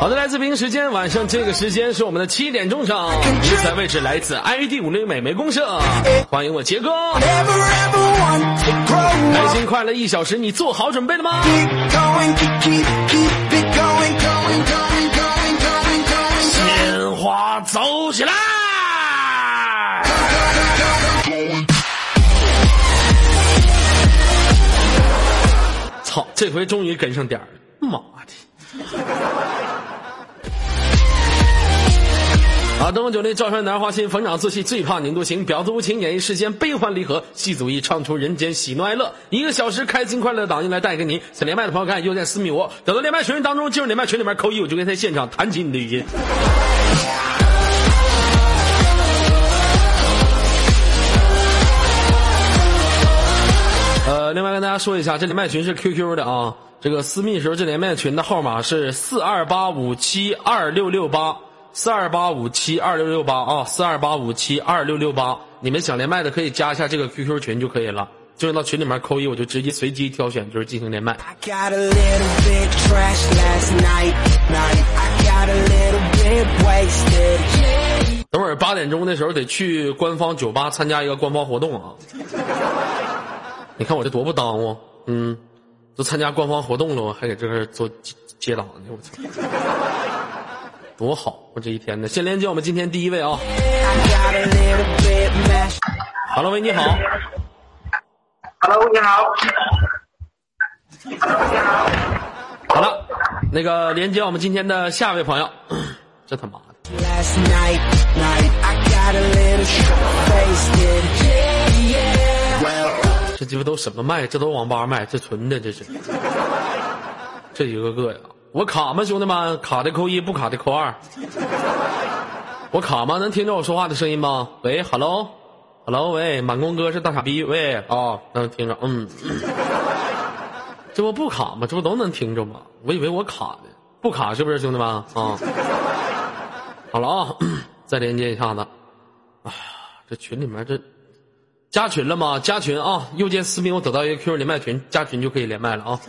好的，来自北京时间晚上这个时间是我们的七点钟整，比赛位置来自 ID 五零美眉公社，欢迎我杰哥，开心快乐一小时，你做好准备了吗？鲜花走起来！操，这回终于跟上点儿了，妈的！啊！灯红酒绿，照山男花心，逢场作戏，最怕拧多情，婊子无情，演绎世间悲欢离合，戏足意唱出人间喜怒哀乐。一个小时开心快乐的档，音来带给你。想连麦的朋友看右键私密我，等到连麦群当中进入连麦群里面扣一，我就可以在现场弹起你的语音。呃，另外跟大家说一下，这连麦群是 QQ 的啊。这个私密时候，这连麦群的号码是四二八五七二六六八。四二八五七二六六八啊，四二八五七二六六八，你们想连麦的可以加一下这个 QQ 群就可以了，就是到群里面扣一，我就直接随机挑选，就是进行连麦。等会儿八点钟的时候得去官方酒吧参加一个官方活动啊！你看我这多不耽误，嗯，都参加官方活动了，我还给这儿做接档呢，我操！多好！我这一天呢，先连接我们今天第一位啊。Hello，喂，你好。Hello，你好。好了，那个连接我们今天的下一位朋友。这他妈的！这鸡巴都什么麦？这都网吧麦，这纯的这是。这一个个呀。我卡吗，兄弟们？卡的扣一，不卡的扣二。我卡吗？能听着我说话的声音吗？喂，hello，hello，喂，满工哥是大傻逼，喂，啊，能听着，嗯。这不不卡吗？这不都能听着吗？我以为我卡的，不卡是不是，兄弟们？啊，好了啊，再连接一下子。啊，这群里面这加群了吗？加群啊！右键私密，我得到一个 QQ 连麦群，加群就可以连麦了啊。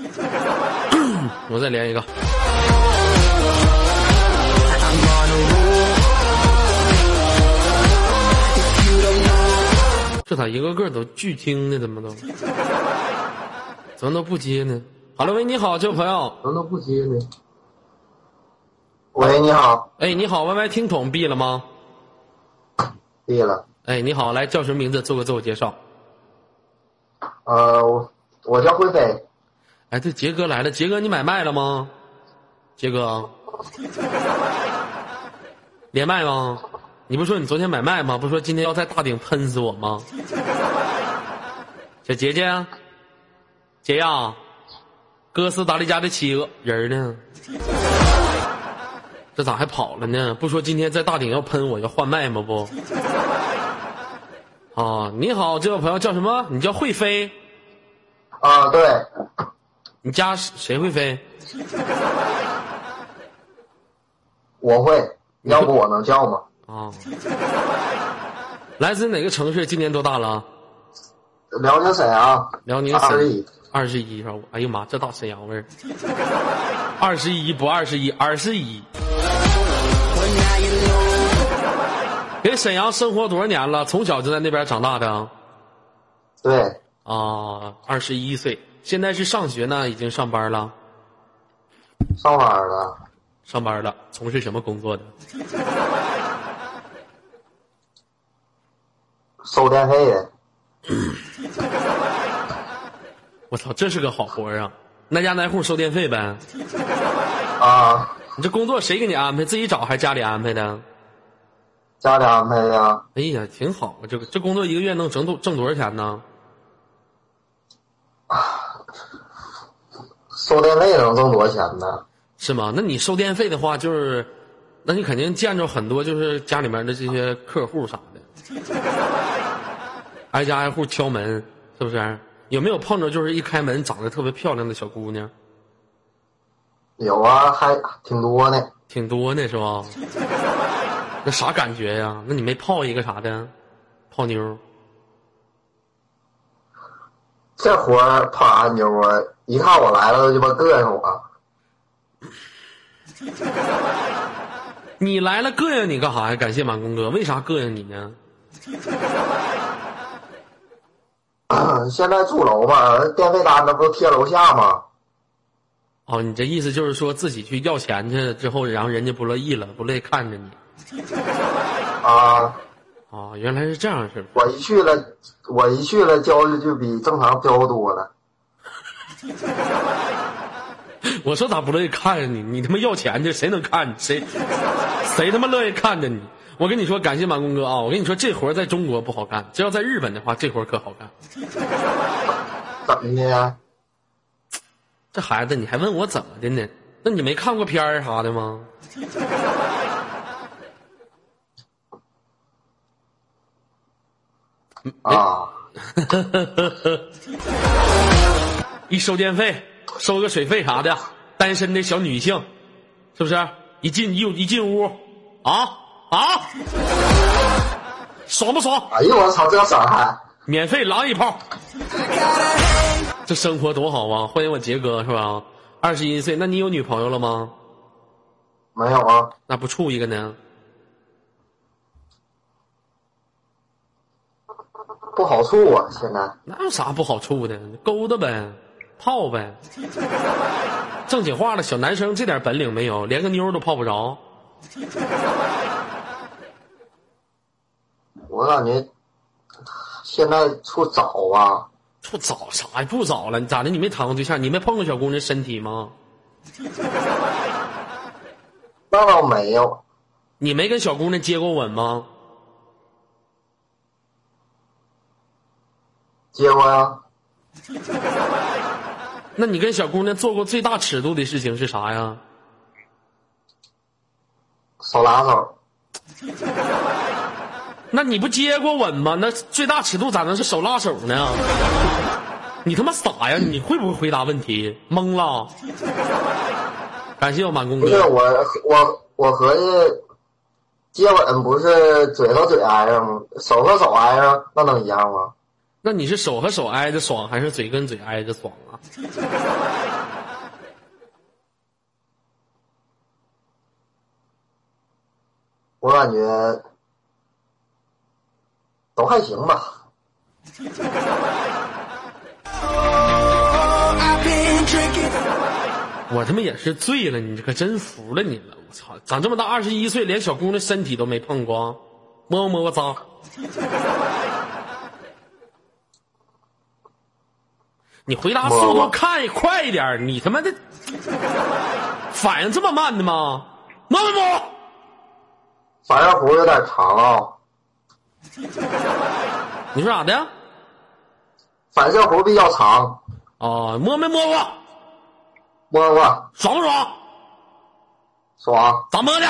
我再连一个。这咋一个个都巨听呢？怎么都？怎么都不接呢？好了，喂，你好，这位朋友。怎么都不接呢？喂，你好。哎，你好，Y Y 听筒闭了吗？闭了。哎，你好，来叫什么名字？做个自我介绍。呃，我我叫慧飞。哎，对杰哥来了，杰哥你买麦了吗？杰哥，连麦吗？你不说你昨天买麦吗？不说今天要在大顶喷死我吗？小杰杰，杰呀，哥斯达黎加的企鹅人呢？这咋还跑了呢？不说今天在大顶要喷我，要换麦吗？不？啊，你好，这位朋友叫什么？你叫会飞？啊，对。你家谁会飞？我会，要不我能叫吗？啊！来自哪个城市？今年多大了？辽宁沈阳。辽宁沈阳二十一。二十一是吧？哎呀妈，这大沈阳味儿。二十一不二十一，二十一。给沈阳生活多少年了？从小就在那边长大的。对。啊，二十一岁。现在是上学呢，已经上班了。上班了，上班了。从事什么工作的？收电费的。我操，这是个好活啊！挨家挨户收电费呗。啊。你这工作谁给你安排？自己找还是家里安排的？家里安排的。哎呀，挺好啊！这个这工作一个月能挣多挣多少钱呢？收电费能挣多少钱呢？是吗？那你收电费的话，就是，那你肯定见着很多就是家里面的这些客户啥的，挨家挨户敲门，是不是？有没有碰着就是一开门长得特别漂亮的小姑娘？有啊，还挺多呢。挺多呢，是吧？那啥感觉呀？那你没泡一个啥的，泡妞？这活儿泡啥妞啊？一看我来了，就鸡巴膈应我。你来了膈应你干啥呀？感谢满公哥，为啥膈应你呢？现在住楼嘛，电费单子不是贴楼下吗？哦，你这意思就是说自己去要钱去之后，然后人家不乐意了，不乐意看着你。啊，哦，原来是这样，是吧？我一去了，我一去了交的就比正常交多了。我说咋不乐意看着你？你他妈要钱去，谁能看你？谁谁他妈乐意看着你？我跟你说，感谢满公哥啊！我跟你说，这活在中国不好干，这要在日本的话，这活可好干。怎么的呀？这孩子，你还问我怎么的呢？那你没看过片儿啥的吗？啊，一收电费，收个水费啥的，单身的小女性，是不是？一进一一进屋，啊啊，爽不爽？哎呦我操，这伤害！免费狼一炮，这生活多好啊！欢迎我杰哥是吧？二十一岁，那你有女朋友了吗？没有啊，那不处一个呢？不好处啊，现在。那有啥不好处的？勾搭呗，泡呗。正经话了，小男生这点本领没有，连个妞都泡不着。我感觉现在处早啊，处早啥呀？不早了，你咋的？你没谈过对象？你没碰过小姑娘身体吗？那倒没有。你没跟小姑娘接过吻吗？接过呀，那你跟小姑娘做过最大尺度的事情是啥呀？手拉手。那你不接过吻吗？那最大尺度咋能是手拉手呢？你他妈傻呀！你会不会回答问题？懵了。感谢我满公哥。不是我我我合计接吻不是嘴和嘴挨上吗？手和手挨上，那能一样吗？那你是手和手挨着爽，还是嘴跟嘴挨着爽啊？我感觉都还行吧。我他妈也是醉了，你可真服了你了！我操，长这么大二十一岁，连小姑娘身体都没碰过，摸摸摸脏。你回答速度看快一点，你他妈的反应这么慢的吗？摸没摸？反射弧有点长啊，你说咋的？反射弧比较长，哦，摸没摸过？摸过爽不爽？爽，咋摸的？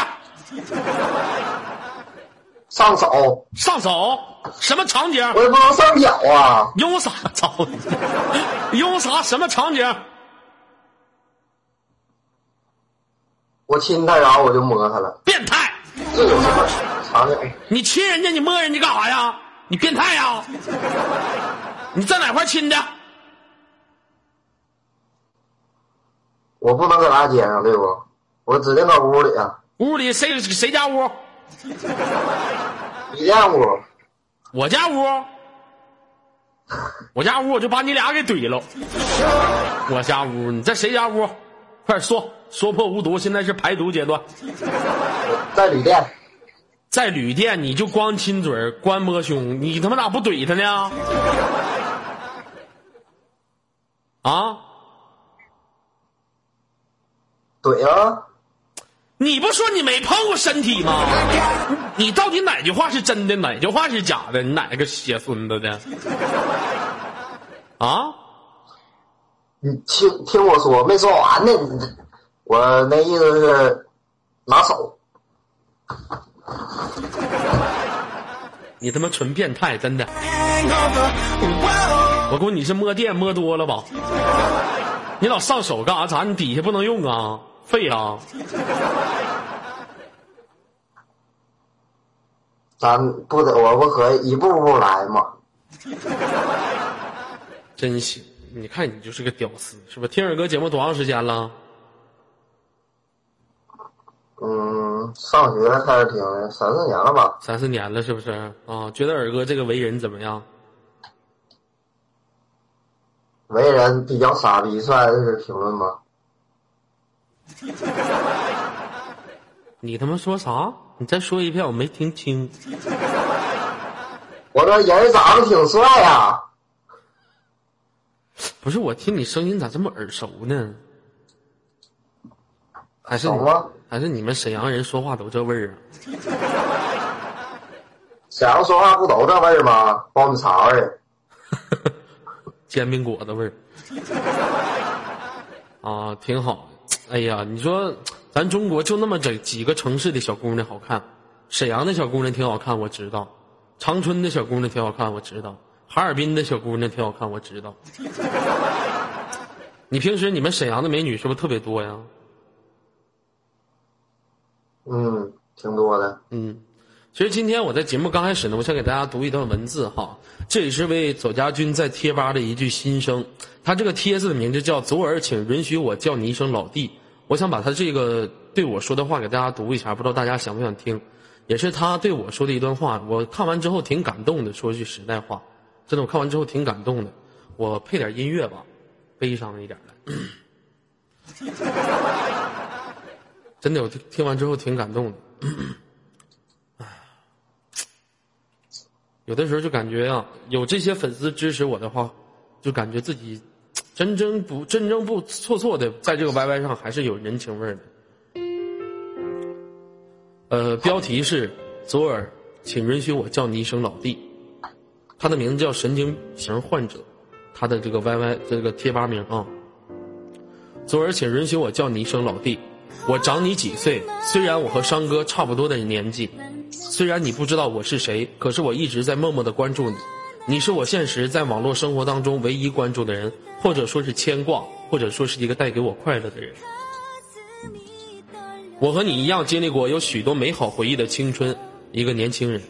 上手，上手？什么场景？我也不能上脚啊。用啥？操你！用啥？什么场景？我亲他，然后我就摸他了，变态！这有什么场景？你亲人家，你摸人家干啥呀？你变态呀？你在哪块亲的？我不能搁大街上，对不？我指定搁屋里啊，屋里谁谁家屋？一间屋。我家屋。我家屋我就把你俩给怼了。我家屋，你在谁家屋？快说，说破无毒，现在是排毒阶段。在旅店，在旅店你就光亲嘴儿光摸胸，你他妈咋不怼他呢？啊？怼啊！你不说你没碰过身体吗？你到底哪句话是真的，哪句话是假的？你哪个血孙子的？啊？你听听我说，没说完呢。我那意思是拿手，你他妈纯变态，真的！我估计你是摸电摸多了吧？你老上手干啥？咋？你底下不能用啊？废啊！咱不得我不可以一步步来吗？真行！你看你就是个屌丝，是吧？听二哥节目多长时间了？嗯，上学开始听的，三四年了吧。三四年了，是不是啊？觉得尔哥这个为人怎么样？为人比较傻逼，算是评论吗？你他妈说啥？你再说一遍，我没听清。我说人长得挺帅呀、不是，我听你声音咋这么耳熟呢？还是？还是你们沈阳人说话都这味儿啊？沈阳说话不都这味儿吗？苞米碴味儿。煎饼果子味儿。啊，挺好。哎呀，你说咱中国就那么这几个城市的小姑娘好看，沈阳的小姑娘挺好看，我知道；长春的小姑娘挺好看，我知道；哈尔滨的小姑娘挺好看，我知道。你平时你们沈阳的美女是不是特别多呀？嗯，挺多的。嗯，其实今天我在节目刚开始呢，我想给大家读一段文字哈，这也是为左家军在贴吧的一句心声。他这个帖子的名字叫“左耳，请允许我叫你一声老弟”。我想把他这个对我说的话给大家读一下，不知道大家想不想听？也是他对我说的一段话，我看完之后挺感动的。说句实在话，真的，我看完之后挺感动的。我配点音乐吧，悲伤一点的。真的，我听听完之后挺感动的。有的时候就感觉啊，有这些粉丝支持我的话，就感觉自己真真不真真不错错的，在这个 YY 上还是有人情味儿的。呃，标题是左耳，请允许我叫你一声老弟。他的名字叫神经型患者，他的这个 YY 这个贴吧名啊。左耳，请允许我叫你一声老弟。我长你几岁？虽然我和商哥差不多的年纪，虽然你不知道我是谁，可是我一直在默默的关注你。你是我现实在网络生活当中唯一关注的人，或者说是牵挂，或者说是一个带给我快乐的人。我和你一样经历过有许多美好回忆的青春，一个年轻人。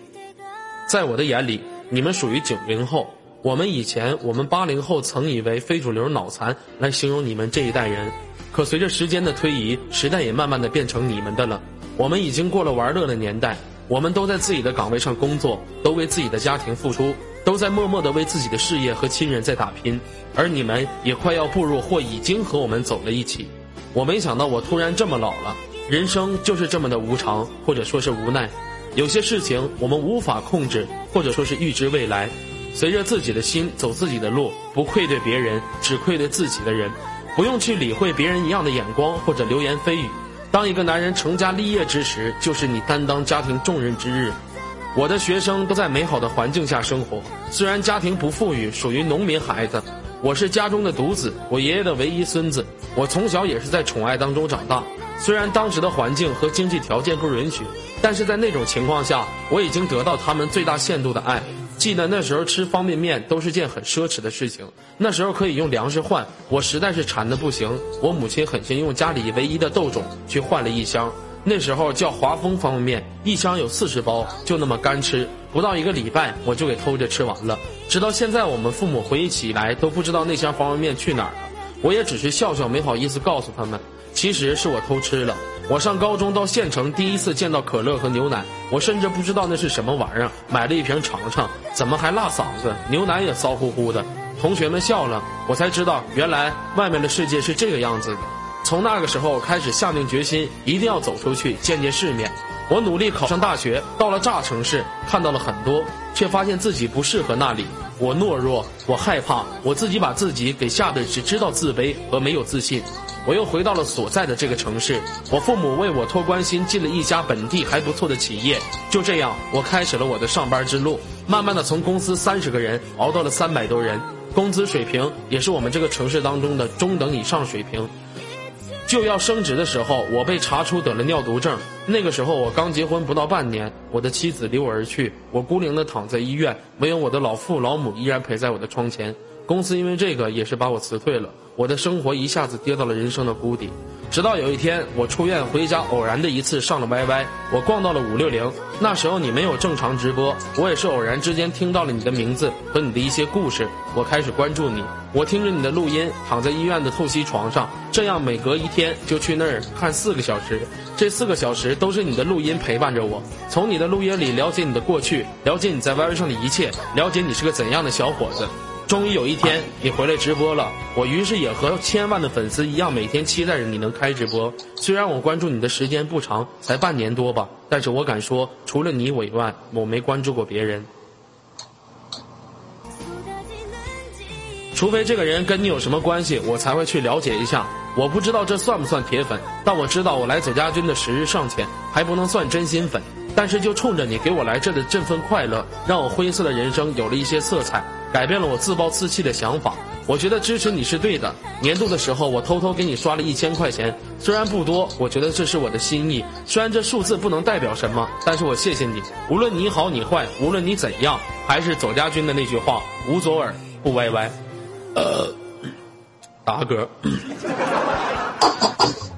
在我的眼里，你们属于九零后。我们以前，我们八零后曾以为非主流脑残来形容你们这一代人，可随着时间的推移，时代也慢慢的变成你们的了。我们已经过了玩乐的年代，我们都在自己的岗位上工作，都为自己的家庭付出，都在默默的为自己的事业和亲人在打拼，而你们也快要步入或已经和我们走了一起。我没想到我突然这么老了，人生就是这么的无常，或者说是无奈。有些事情我们无法控制，或者说是预知未来。随着自己的心走自己的路，不愧对别人，只愧对自己的人，不用去理会别人一样的眼光或者流言蜚语。当一个男人成家立业之时，就是你担当家庭重任之日。我的学生都在美好的环境下生活，虽然家庭不富裕，属于农民孩子。我是家中的独子，我爷爷的唯一孙子。我从小也是在宠爱当中长大，虽然当时的环境和经济条件不允许，但是在那种情况下，我已经得到他们最大限度的爱。记得那时候吃方便面都是件很奢侈的事情，那时候可以用粮食换，我实在是馋的不行。我母亲狠心用家里唯一的豆种去换了一箱，那时候叫华丰方便面，一箱有四十包，就那么干吃，不到一个礼拜我就给偷着吃完了。直到现在，我们父母回忆起来都不知道那箱方便面去哪儿了，我也只是笑笑，没好意思告诉他们，其实是我偷吃了。我上高中到县城，第一次见到可乐和牛奶，我甚至不知道那是什么玩意儿，买了一瓶尝尝，怎么还辣嗓子？牛奶也骚乎乎的。同学们笑了，我才知道原来外面的世界是这个样子的。从那个时候开始下定决心，一定要走出去见见世面。我努力考上大学，到了大城市，看到了很多，却发现自己不适合那里。我懦弱，我害怕，我自己把自己给吓得只知道自卑和没有自信。我又回到了所在的这个城市，我父母为我托关心进了一家本地还不错的企业。就这样，我开始了我的上班之路，慢慢的从公司三十个人熬到了三百多人，工资水平也是我们这个城市当中的中等以上水平。就要升职的时候，我被查出得了尿毒症。那个时候我刚结婚不到半年，我的妻子离我而去，我孤零的躺在医院，没有我的老父老母依然陪在我的窗前。公司因为这个也是把我辞退了，我的生活一下子跌到了人生的谷底。直到有一天我出院回家，偶然的一次上了 YY，我逛到了五六零。那时候你没有正常直播，我也是偶然之间听到了你的名字和你的一些故事，我开始关注你。我听着你的录音，躺在医院的透析床上，这样每隔一天就去那儿看四个小时。这四个小时都是你的录音陪伴着我，从你的录音里了解你的过去，了解你在 Y Y 上的一切，了解你是个怎样的小伙子。终于有一天你回来直播了，我于是也和千万的粉丝一样，每天期待着你能开直播。虽然我关注你的时间不长，才半年多吧，但是我敢说，除了你以外，我没关注过别人。除非这个人跟你有什么关系，我才会去了解一下。我不知道这算不算铁粉，但我知道我来左家军的时日尚浅，还不能算真心粉。但是就冲着你给我来这的这份快乐，让我灰色的人生有了一些色彩，改变了我自暴自弃的想法。我觉得支持你是对的。年度的时候，我偷偷给你刷了一千块钱，虽然不多，我觉得这是我的心意。虽然这数字不能代表什么，但是我谢谢你。无论你好你坏，无论你怎样，还是左家军的那句话：无左耳不歪歪。呃，打个嗝。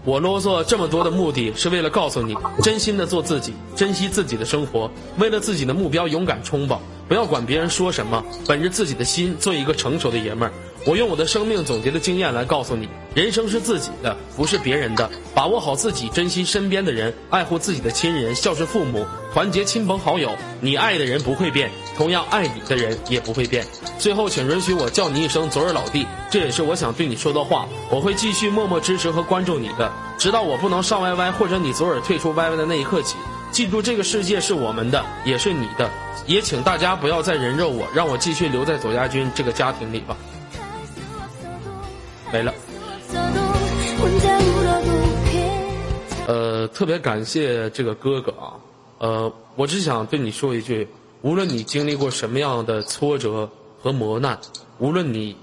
我啰嗦这么多的目的是为了告诉你，真心的做自己，珍惜自己的生活，为了自己的目标勇敢冲吧！不要管别人说什么，本着自己的心做一个成熟的爷们儿。我用我的生命总结的经验来告诉你，人生是自己的，不是别人的。把握好自己，珍惜身边的人，爱护自己的亲人，孝顺父母，团结亲朋好友。你爱的人不会变，同样爱你的人也不会变。最后，请允许我叫你一声“左耳老弟”，这也是我想对你说的话。我会继续默默支持和关注你的，直到我不能上 YY 或者你左耳退出 YY 的那一刻起。记住，这个世界是我们的，也是你的。也请大家不要再人肉我，让我继续留在左家军这个家庭里吧。没了。呃，特别感谢这个哥哥啊，呃，我只想对你说一句：无论你经历过什么样的挫折和磨难，无论你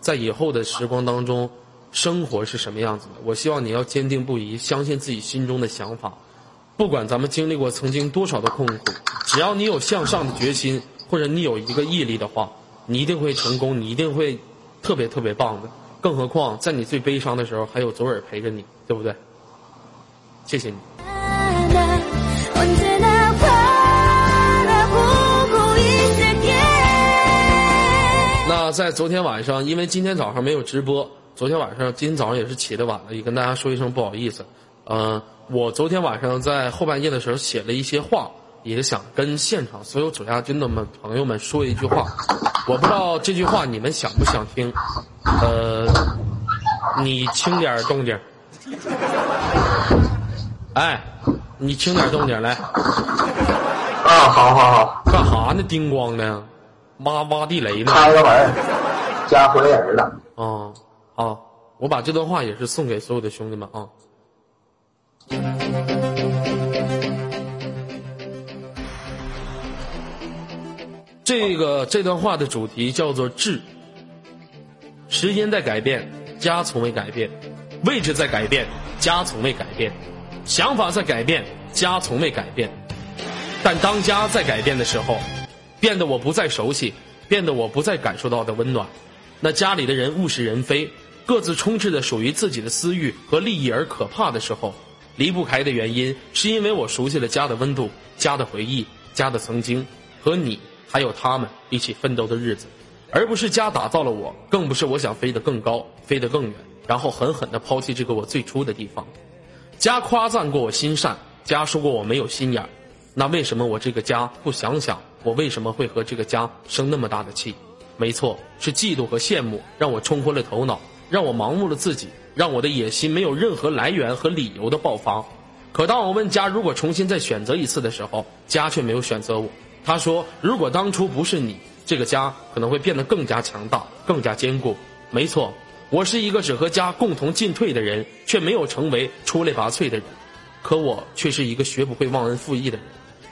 在以后的时光当中生活是什么样子的，我希望你要坚定不移，相信自己心中的想法。不管咱们经历过曾经多少的痛苦，只要你有向上的决心，或者你有一个毅力的话，你一定会成功，你一定会特别特别棒的。更何况，在你最悲伤的时候，还有左耳陪着你，对不对？谢谢你。那在昨天晚上，因为今天早上没有直播，昨天晚上今天早上也是起的晚了，也跟大家说一声不好意思。嗯，我昨天晚上在后半夜的时候写了一些话。也想跟现场所有左家军的们朋友们说一句话，我不知道这句话你们想不想听，呃，你轻点动静，哎，你轻点动静来，啊，好好好，干哈呢？叮咣的，挖挖地雷呢？开个门，家回人了。啊，好，我把这段话也是送给所有的兄弟们啊。这个这段话的主题叫做“质”。时间在改变，家从未改变；位置在改变，家从未改变；想法在改变，家从未改变。但当家在改变的时候，变得我不再熟悉，变得我不再感受到的温暖。那家里的人物是人非，各自充斥着属于自己的私欲和利益而可怕的时候，离不开的原因是因为我熟悉了家的温度、家的回忆、家的曾经和你。还有他们一起奋斗的日子，而不是家打造了我，更不是我想飞得更高，飞得更远，然后狠狠地抛弃这个我最初的地方。家夸赞过我心善，家说过我没有心眼儿，那为什么我这个家不想想，我为什么会和这个家生那么大的气？没错，是嫉妒和羡慕让我冲昏了头脑，让我盲目了自己，让我的野心没有任何来源和理由的爆发。可当我问家如果重新再选择一次的时候，家却没有选择我。他说：“如果当初不是你，这个家可能会变得更加强大、更加坚固。”没错，我是一个只和家共同进退的人，却没有成为出类拔萃的人。可我却是一个学不会忘恩负义的人。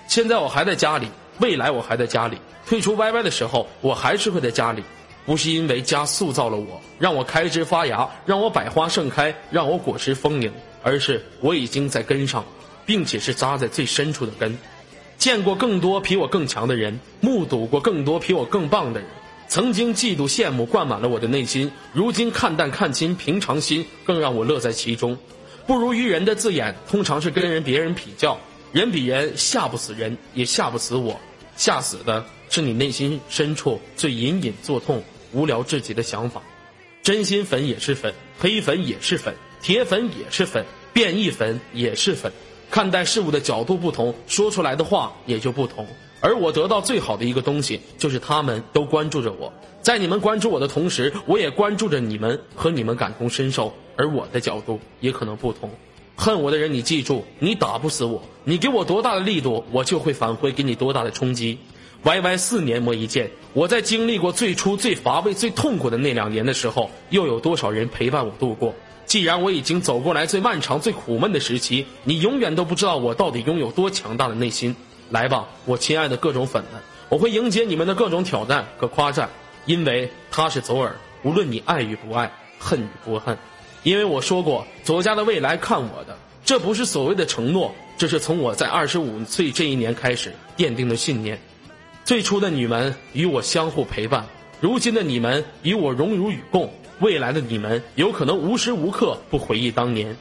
现在我还在家里，未来我还在家里。退出 YY 的时候，我还是会在家里。不是因为家塑造了我，让我开枝发芽，让我百花盛开，让我果实丰盈，而是我已经在根上，并且是扎在最深处的根。见过更多比我更强的人，目睹过更多比我更棒的人，曾经嫉妒羡慕灌满了我的内心，如今看淡看清平常心，更让我乐在其中。不如于人的字眼，通常是跟人别人比较，人比人吓不死人，也吓不死我，吓死的是你内心深处最隐隐作痛、无聊至极的想法。真心粉也是粉，黑粉也是粉，铁粉也是粉，变异粉也是粉。看待事物的角度不同，说出来的话也就不同。而我得到最好的一个东西，就是他们都关注着我。在你们关注我的同时，我也关注着你们，和你们感同身受。而我的角度也可能不同。恨我的人，你记住，你打不死我，你给我多大的力度，我就会返回给你多大的冲击。Y Y 四年磨一剑，我在经历过最初最乏味、最痛苦的那两年的时候，又有多少人陪伴我度过？既然我已经走过来最漫长、最苦闷的时期，你永远都不知道我到底拥有多强大的内心。来吧，我亲爱的各种粉们，我会迎接你们的各种挑战和夸赞，因为他是左耳，无论你爱与不爱，恨与不恨。因为我说过，左家的未来看我的，这不是所谓的承诺，这是从我在二十五岁这一年开始奠定的信念。最初的你们与我相互陪伴，如今的你们与我荣辱与共，未来的你们有可能无时无刻不回忆当年。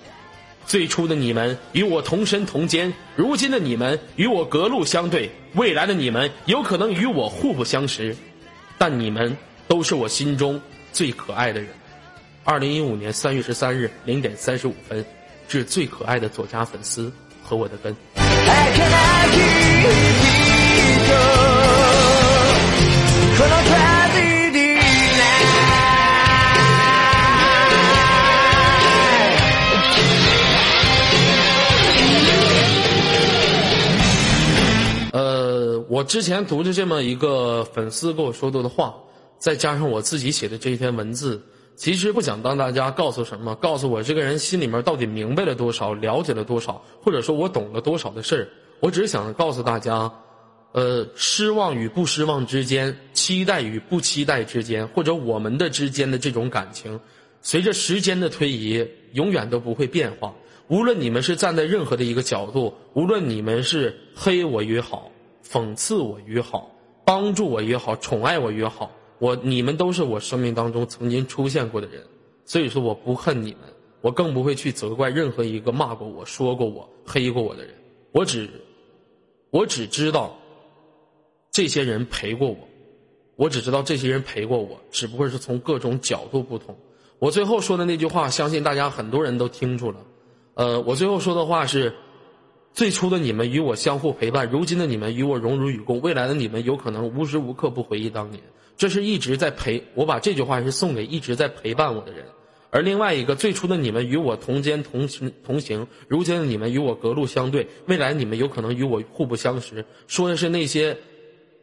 最初的你们与我同身同肩，如今的你们与我隔路相对，未来的你们有可能与我互不相识，但你们都是我心中最可爱的人。二零一五年三月十三日零点三十五分，致最可爱的左家粉丝和我的根。之前读着这么一个粉丝跟我说过的话，再加上我自己写的这一篇文字。其实不想当大家告诉什么，告诉我这个人心里面到底明白了多少，了解了多少，或者说我懂了多少的事儿。我只是想告诉大家，呃，失望与不失望之间，期待与不期待之间，或者我们的之间的这种感情，随着时间的推移，永远都不会变化。无论你们是站在任何的一个角度，无论你们是黑我也好，讽刺我也好，帮助我也好，宠爱我也好。我你们都是我生命当中曾经出现过的人，所以说我不恨你们，我更不会去责怪任何一个骂过我、说过我、黑过我的人。我只，我只知道，这些人陪过我，我只知道这些人陪过我，只不过是从各种角度不同。我最后说的那句话，相信大家很多人都听出了。呃，我最后说的话是。最初的你们与我相互陪伴，如今的你们与我荣辱与共，未来的你们有可能无时无刻不回忆当年。这是一直在陪我把这句话是送给一直在陪伴我的人。而另外一个，最初的你们与我同肩同行同行，如今的你们与我隔路相对，未来你们有可能与我互不相识。说的是那些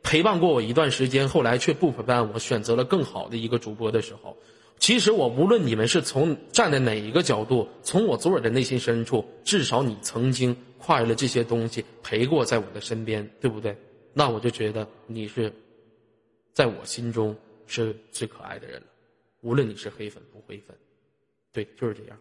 陪伴过我一段时间，后来却不陪伴我，选择了更好的一个主播的时候。其实我无论你们是从站在哪一个角度，从我左耳的内心深处，至少你曾经跨越了这些东西，陪过在我的身边，对不对？那我就觉得你是，在我心中是最可爱的人了。无论你是黑粉不黑粉，对，就是这样。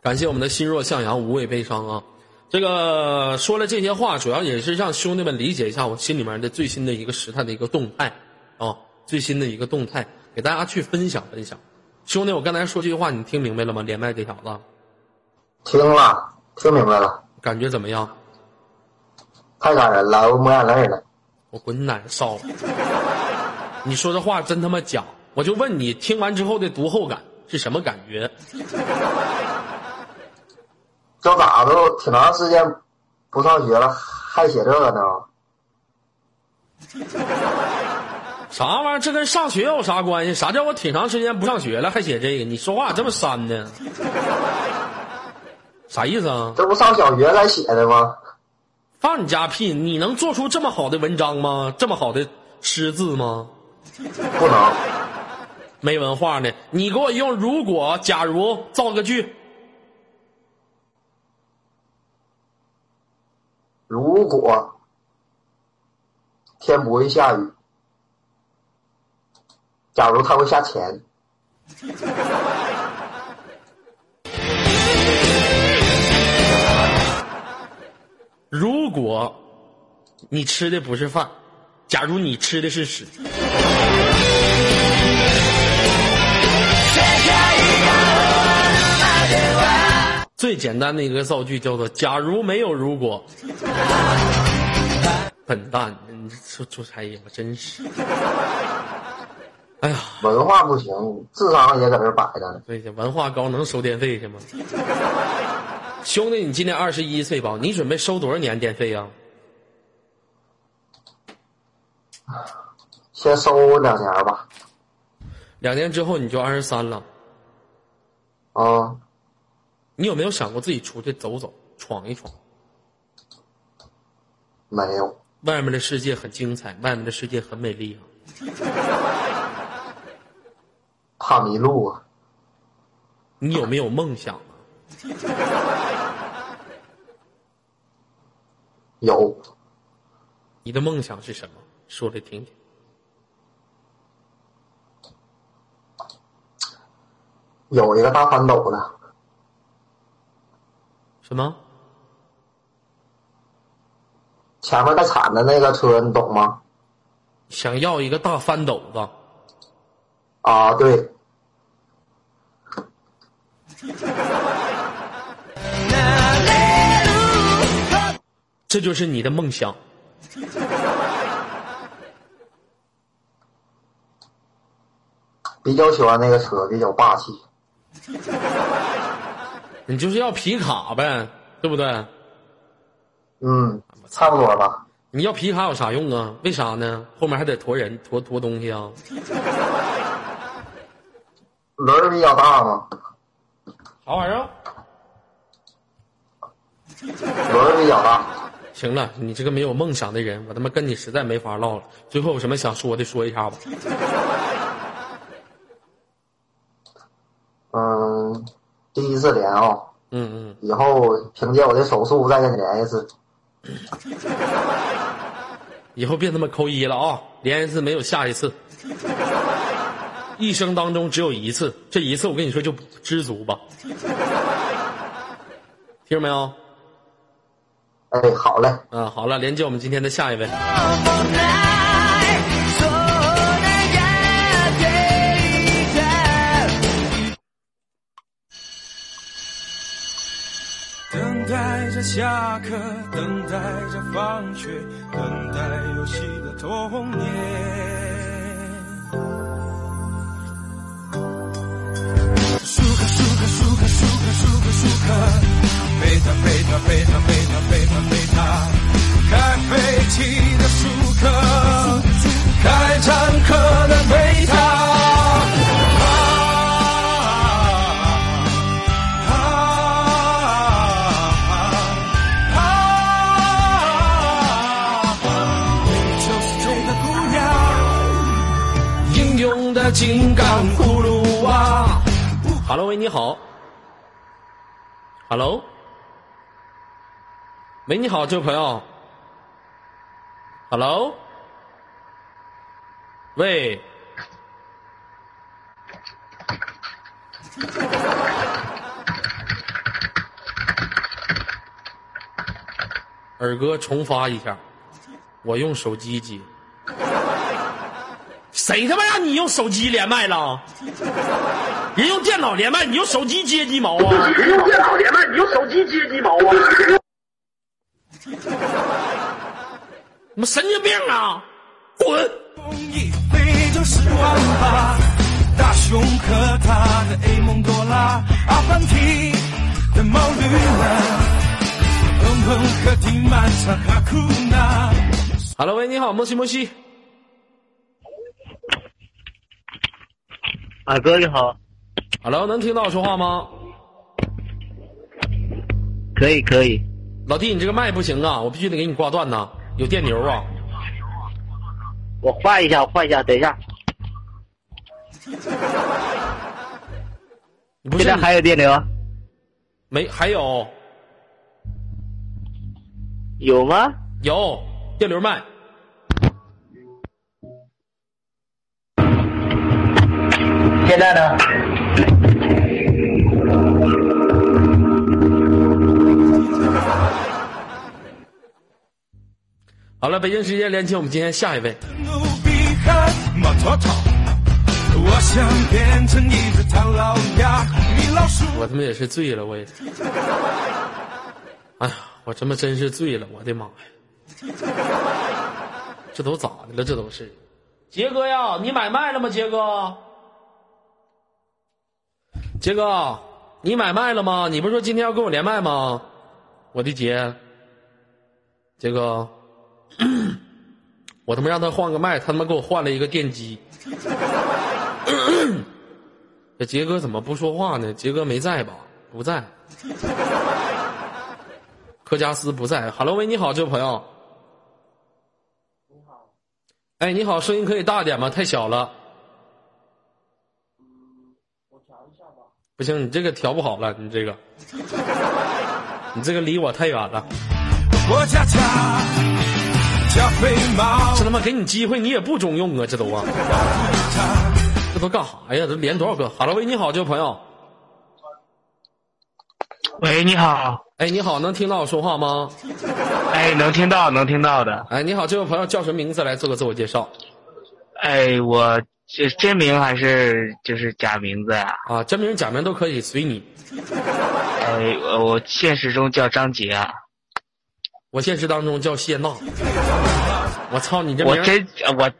感谢我们的心若向阳，无畏悲伤啊。这个说了这些话，主要也是让兄弟们理解一下我心里面的最新的一个时态的一个动态，啊，最新的一个动态，给大家去分享分享。兄弟，我刚才说这句话，你听明白了吗？连麦这小子，听了，听明白了，感觉怎么样？太感人了，我抹眼泪了。我滚奶烧！你说这话真他妈假！我就问你，听完之后的读后感是什么感觉？这咋都挺长时间不上学了，还写这个呢？啥玩意儿？这跟上学有啥关系？啥叫我挺长时间不上学了还写这个？你说话这么删呢？啥意思啊？这不上小学才写的吗？放你家屁！你能做出这么好的文章吗？这么好的诗字吗？不能。没文化呢？你给我用如果、假如造个句。如果天不会下雨，假如他会下钱。如果你吃的不是饭，假如你吃的是屎。最简单的一个造句叫做“假如没有如果”。笨蛋，你出出差也我真是。哎呀，文化不行，智商也在这摆着呢。对呀，文化高能收电费去吗？兄弟，你今年二十一岁吧？你准备收多少年电费呀？先收两年吧。两年之后你就二十三了。啊，你有没有想过自己出去走走，闯一闯？没有。外面的世界很精彩，外面的世界很美丽啊。怕迷路啊！你有没有梦想啊？有。你的梦想是什么？说来听听。有一个大翻斗的。什么？前面带铲的那个车，你懂吗？想要一个大翻斗子。啊，对。这就是你的梦想。比较喜欢那个车，比较霸气。你就是要皮卡呗，对不对？嗯，差不多吧。你要皮卡有啥用啊？为啥呢？后面还得驮人、驮驮东西啊。轮儿比较大吗？啥玩意儿？轮儿比较大。行了，你这个没有梦想的人，我他妈跟你实在没法唠了。最后有什么想说的，说一下吧。嗯，第一次连啊。嗯嗯。以后凭借我的手速再跟你连一次。以后别他妈扣一了啊！连一次没有下一次，一生当中只有一次，这一次我跟你说就知足吧。听着没有？哎，好嘞。嗯，好了，连接我们今天的下一位。等待着下课，等待着放学，等待游戏的童年。舒克、舒克、舒克、舒克、舒克、舒克，贝塔、贝塔、贝塔、贝塔、贝塔、贝塔。开飞机的舒克，开坦克的贝塔。你就是这个姑娘，英勇的金刚葫芦娃。Hello，喂，你好。Hello，喂，你好，这位朋友。Hello，喂，二哥重发一下，我用手机接。谁他妈让你用手机连麦了？人用电脑连麦，你用手机接鸡毛啊？人用电脑连麦，你用手机接鸡毛啊？你们神经病啊！滚！大雄和他的 A 梦多拉，阿凡提的毛驴呢，鹏鹏和听满场哈库纳。Hello，喂，你好，莫西莫西。啊哥你好，Hello，能听到我说话吗？可以可以，老弟，你这个麦不行啊，我必须得给你挂断呐，有电流啊。我换一下，我换一下，等一下，你不是现在还有电流？没还有有吗？有电流麦。现在呢？好了，北京时间连接我们今天下一位。我想变成一只唐老鸭，米老鼠。我他妈也是醉了，我也是。哎呀，我他妈真是醉了，我的妈呀！这都咋的了？这都是。杰哥呀，你买卖了吗？杰哥，杰哥，你买卖了吗？你不是说今天要跟我连麦吗？我的杰，杰哥，我他妈让他换个麦，他他妈给我换了一个电机。这杰哥怎么不说话呢？杰哥没在吧？不在。科加斯不在。Hello，喂，你好，这位朋友。你好哎，你好，声音可以大点吗？太小了。嗯，我调一下吧不行，你这个调不好了，你这个，你这个离我太远了。我家家加菲猫，这他妈给你机会，你也不中用啊！这都啊，这都干啥呀？这连多少个？Hello，喂，你好，这位朋友。喂，你好，哎，你好，能听到我说话吗？哎，能听到，能听到的。哎，你好，这位朋友叫什么名字？来做个自我介绍。哎，我这真名还是就是假名字呀、啊，真名假名都可以，随你。哎，我我现实中叫张杰啊，我现实当中叫谢娜。我操，你这名我真我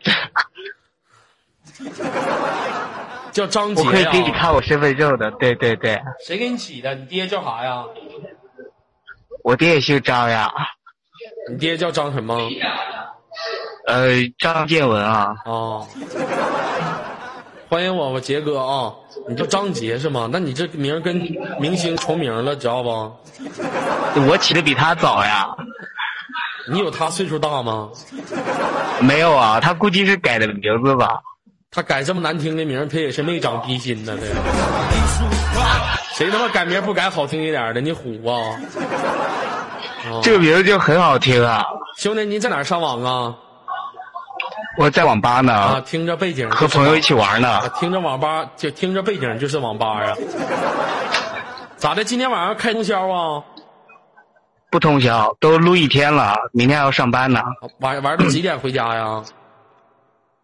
叫张杰我可以给你？看我身份证的，对对对，谁给你起的？你爹叫啥呀？我爹也姓张呀，你爹叫张什么？呃，张建文啊，哦，欢迎我，我杰哥啊！你叫张杰是吗？那你这名跟明星重名了，知道不？我起的比他早呀，你有他岁数大吗？没有啊，他估计是改的名字吧，他改这么难听的名，他也是没长逼心呢，这个。谁他妈改名不改好听一点的？你虎啊！哦这个名字就很好听啊，兄弟，你在哪儿上网啊？我在网吧啊，呢，听着背景，和朋友一起玩呢啊，，听着网吧就听着背景就是网吧啊。咋的？今天晚上开通宵啊？不通宵，都录一天了，明天还要上班呢。玩玩到几点回家呀？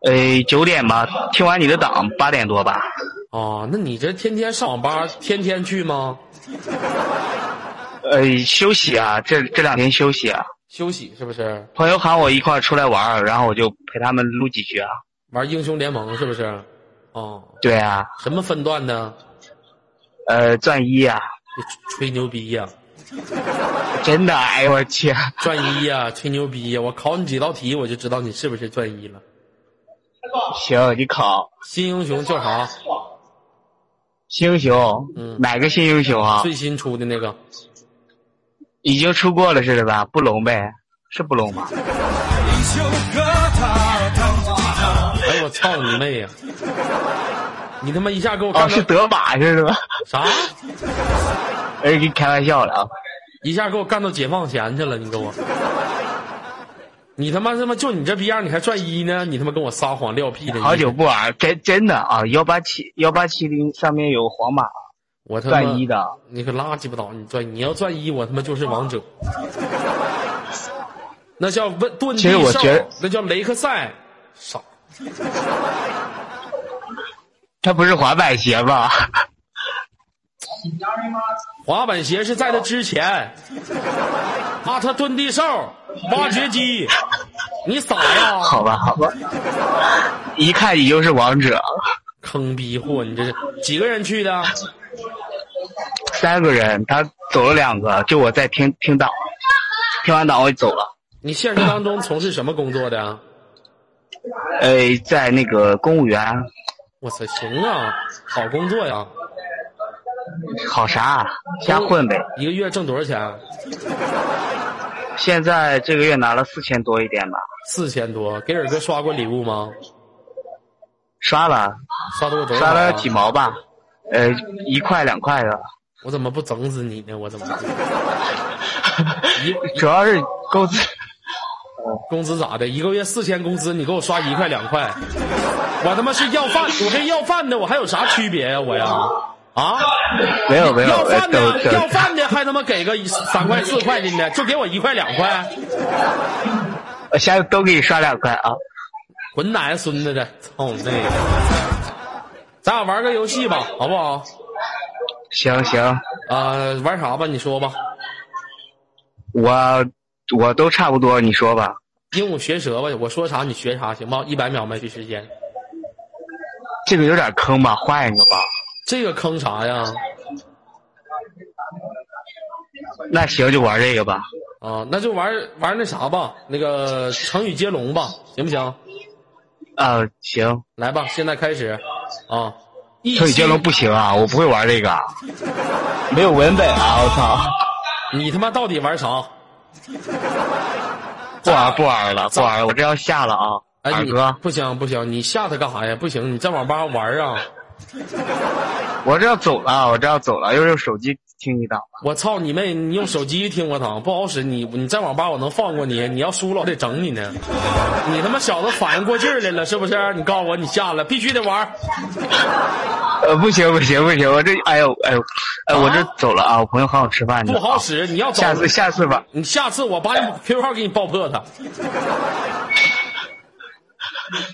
呃，九点吧，听完你的档，八点多吧。哦，那你这天天上网吧，天天去吗？呃，休息啊，这这两天休息啊。休息是不是？朋友喊我一块儿出来玩儿，然后我就陪他们撸几局啊。玩英雄联盟是不是？哦，对啊，什么分段呢？呃，钻一啊，吹牛逼呀、真的，哎呦我去，钻一呀、吹牛逼呀、我考你几道题，我就知道你是不是钻一了。行，你考新英雄叫啥？新英雄，嗯哪个新英雄啊？最新出的那个。已经出过了是吧？不隆呗，是不隆吗？哎呦我操你妹呀！你他妈一下给我哦，干到、是德玛是吧？啥？哎，给你开玩笑了啊。一下给我干到解放前去了，你给我。你他妈他妈就你这逼样，你还赚一呢？你他妈跟我撒谎撂屁的！好久不玩，真真的啊，幺八七幺八七零上面有皇马我他妈钻一的，你可拉鸡巴倒！你钻，你要钻一，我他妈就是王者。那叫问遁地兽我觉得，那叫雷克赛，傻。他不是滑板鞋吧？滑板鞋是在他之前。啊，他遁地兽，挖掘机，你傻呀？好吧，好吧，一看你就是王者。坑逼货！你这是几个人去的？三个人，他走了两个，就我在听听档，听完档我就走了。你现实当中从事什么工作的？呃，在那个公务员，我操，行啊，好工作呀！好啥？瞎混呗。一个月挣多少钱？现在这个月拿了四千多一点吧，四千多。给尔哥刷过礼物吗？刷了，刷多少多？刷了几毛吧，呃，一块两块的。我怎么不整死你呢？我怎么 一主要是工资，工资咋的？一个月四千工资，你给我刷一块两块，我他妈是要饭，我跟要饭的我还有啥区别呀、我呀？啊？没有没有，要呃饭的要饭的还他妈给个三块四块的呢，就给我一块两块，我现在都给你刷两块啊。滚奶奶孙子的，操你妹！咱俩玩个游戏吧，好不好？行行，啊、玩啥吧？你说吧。我我都差不多，你说吧。鹦鹉学舌吧，我说啥你学啥，行吗？一百秒麦序时间。这个有点坑吧，换一个吧。这个坑啥呀？那行，就玩这个吧。啊，那就玩玩那啥吧，那个成语接龙吧，行不行？啊，行，来吧，现在开始。啊，一成语接龙不行啊，我不会玩这个，没有文本啊！我操，你他妈到底玩啥？不玩不玩了，不玩了，我这要下了啊！哎，你二哥，不行不行，你下它干啥呀？不行，你在网吧玩啊！我这要走了，我这要走了，又用手机听一档。我操你妹！你用手机听我堂不好使，你你在网吧我能放过你，你要输了我得整你呢。你他妈小子反应过劲儿来了是不是？你告诉我你下了，必须得玩。呃，不行不行不行，我这哎呦哎呦，哎，我这啊走了啊！我朋友喊我吃饭去了啊。不好使，你要走下次下次吧。你下次我把你 QQ 号给你爆破他。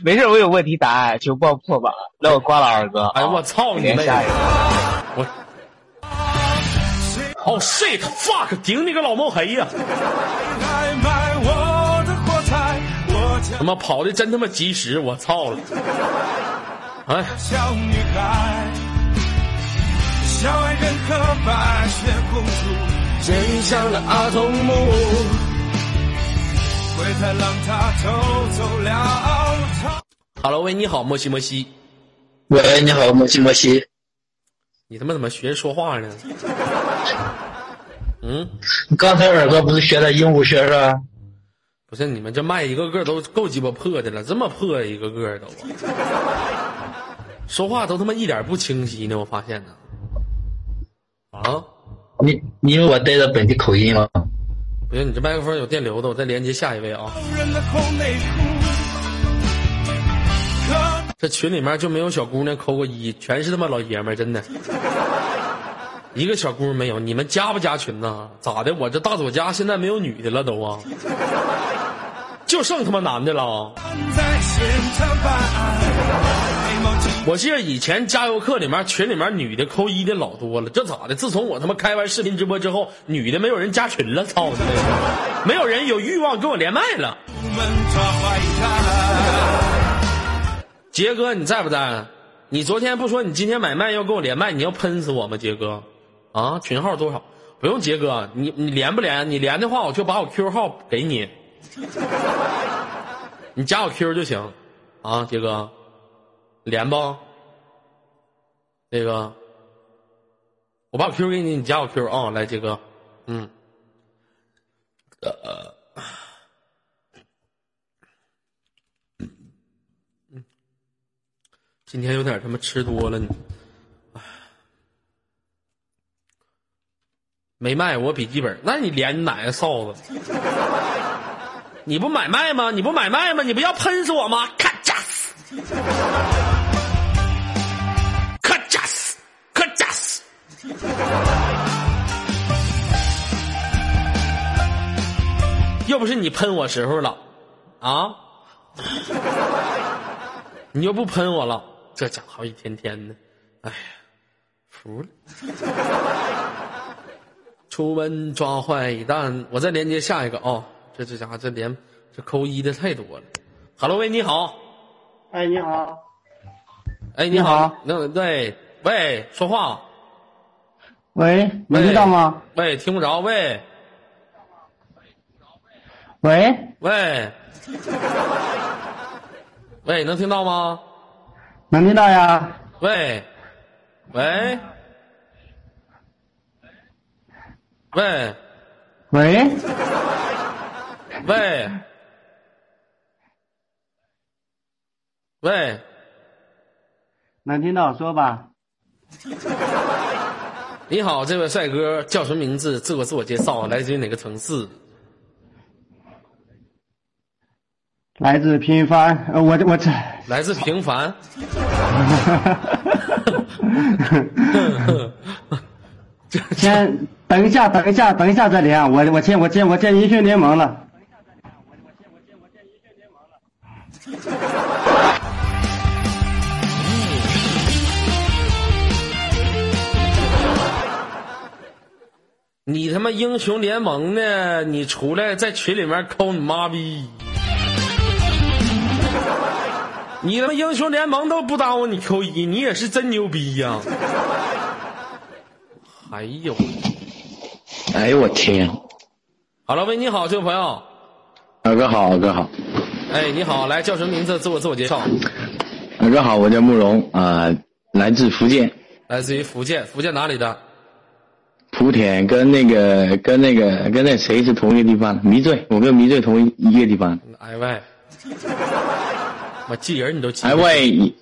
没事，我有问题答案，就爆破吧。那我挂了，二哥。哎我操你妹！我。哦、shit fuck！顶你个老毛黑呀！他妈跑的真他妈及时，我操了！哎，小女孩，小爱人和白雪公主，真像了阿童木。灰太狼他偷走了。Hello，喂，你好，莫西莫西，喂，你好，莫西莫西。你他妈怎么学说话呢？嗯，刚才二哥不是学的鹦鹉学是吧？不是，你们这麦一个个都够鸡巴破的了，这么破一个个都啊，说话都他妈一点不清晰呢，我发现呢。啊，你你以为我带着本地口音吗？不行，你这麦克风有电流的，我再连接下一位啊。这群里面就没有小姑娘扣过一，全是他妈老爷们儿，真的，一个小姑娘没有。你们加不加群呢？咋的？我这大左家现在没有女的了都啊，就剩他妈男的了。我记得以前加油课里面群里面女的扣一的老多了，这咋的？自从我他妈开完视频直播之后，女的没有人加群了，操你！没有人有欲望跟我连麦了。杰哥，你在不在？你昨天不说你今天买麦要跟我连麦，你要喷死我吗？杰哥，啊，群号多少？不用杰哥，你你连不连？你连的话，我就把我 Q 号给你，你加我 Q 就行，啊，杰哥，连不？那个，我把我 Q 给你，你加我 Q 啊，来，杰哥，嗯，呃。今天有点他妈吃多了呢，没卖我笔记本，那你连你哪个臊子？你不买卖吗？你不买卖吗？你不要喷死我吗？咔嚓死，咔嚓死，咔嚓死。又不是你喷我时候了，啊？你又不喷我了，这家伙一天天的，哎呀，服了。出门抓坏蛋，我再连接下一个啊、这这家伙这连这扣一的太多了。Hello，喂，你好，哎，你好，哎，你好，那对，喂，说话，喂，能听到吗？喂，听不着，喂，喂，喂，喂，能听到吗？能听到呀？喂，喂，喂，喂，喂，喂，能听到，说吧。你好，这位帅哥叫什么名字？自我自我介绍，来自于哪个城市？来自平凡，呃，我我这，来自平凡。先等一下，等一下，等一下再连。我我先我先我先英雄联盟了。等一下再连，我我先我先我先英雄联盟了。你他妈英雄联盟呢？你出来在群里面扣你妈逼！你他妈英雄联盟都不耽误你扣一，你也是真牛逼呀！哎呦，哎呦我天！好了，喂，你好，这位朋友。二哥好，二哥好，哎，你好，来叫什么名字？自我自我介绍。二哥好，我叫慕容啊、来自福建来自于福建，福建哪里的？莆田，跟那个跟那个跟那谁是同一个地方的？迷醉，我跟迷醉同一一个地方。哎喂。我记人你都记。哎喂，